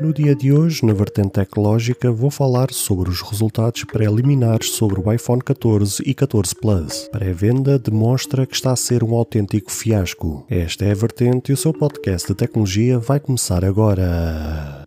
No dia de hoje, na vertente tecnológica, vou falar sobre os resultados preliminares sobre o iPhone 14 e 14 Plus. Pré-venda demonstra que está a ser um autêntico fiasco. Esta é a vertente e o seu podcast de tecnologia vai começar agora.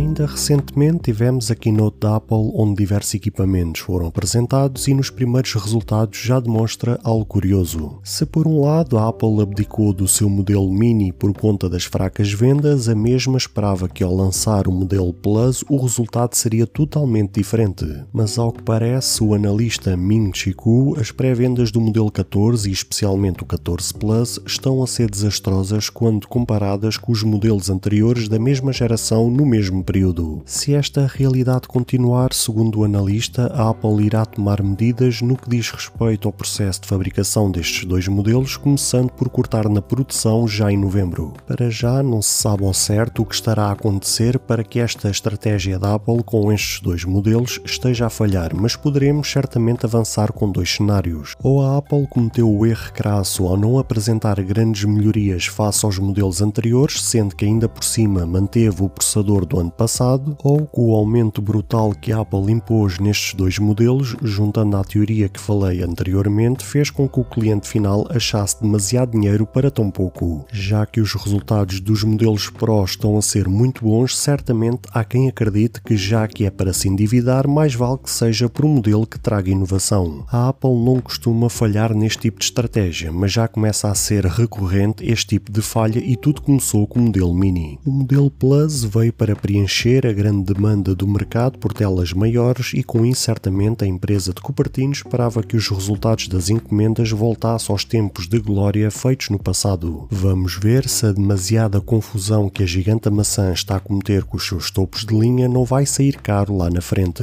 Ainda recentemente tivemos a keynote da Apple onde diversos equipamentos foram apresentados e nos primeiros resultados já demonstra algo curioso. Se por um lado a Apple abdicou do seu modelo Mini por conta das fracas vendas, a mesma esperava que ao lançar o modelo Plus o resultado seria totalmente diferente. Mas ao que parece, o analista Ming Chi as pré-vendas do modelo 14 e especialmente o 14 Plus estão a ser desastrosas quando comparadas com os modelos anteriores da mesma geração no mesmo período. Se esta realidade continuar, segundo o analista, a Apple irá tomar medidas no que diz respeito ao processo de fabricação destes dois modelos, começando por cortar na produção já em novembro. Para já não se sabe ao certo o que estará a acontecer para que esta estratégia da Apple com estes dois modelos esteja a falhar, mas poderemos certamente avançar com dois cenários. Ou a Apple cometeu o erro crasso ao não apresentar grandes melhorias face aos modelos anteriores, sendo que ainda por cima manteve o processador do ano ano passado, ou com o aumento brutal que a Apple impôs nestes dois modelos, juntando à teoria que falei anteriormente, fez com que o cliente final achasse demasiado dinheiro para tão pouco. Já que os resultados dos modelos Pro estão a ser muito bons, certamente há quem acredite que já que é para se endividar, mais vale que seja por um modelo que traga inovação. A Apple não costuma falhar neste tipo de estratégia, mas já começa a ser recorrente este tipo de falha e tudo começou com o modelo Mini. O modelo Plus veio para preencher preencher a grande demanda do mercado por telas maiores e com isso certamente a empresa de Cupertino esperava que os resultados das encomendas voltassem aos tempos de glória feitos no passado. Vamos ver se a demasiada confusão que a gigante maçã está a cometer com os seus topos de linha não vai sair caro lá na frente.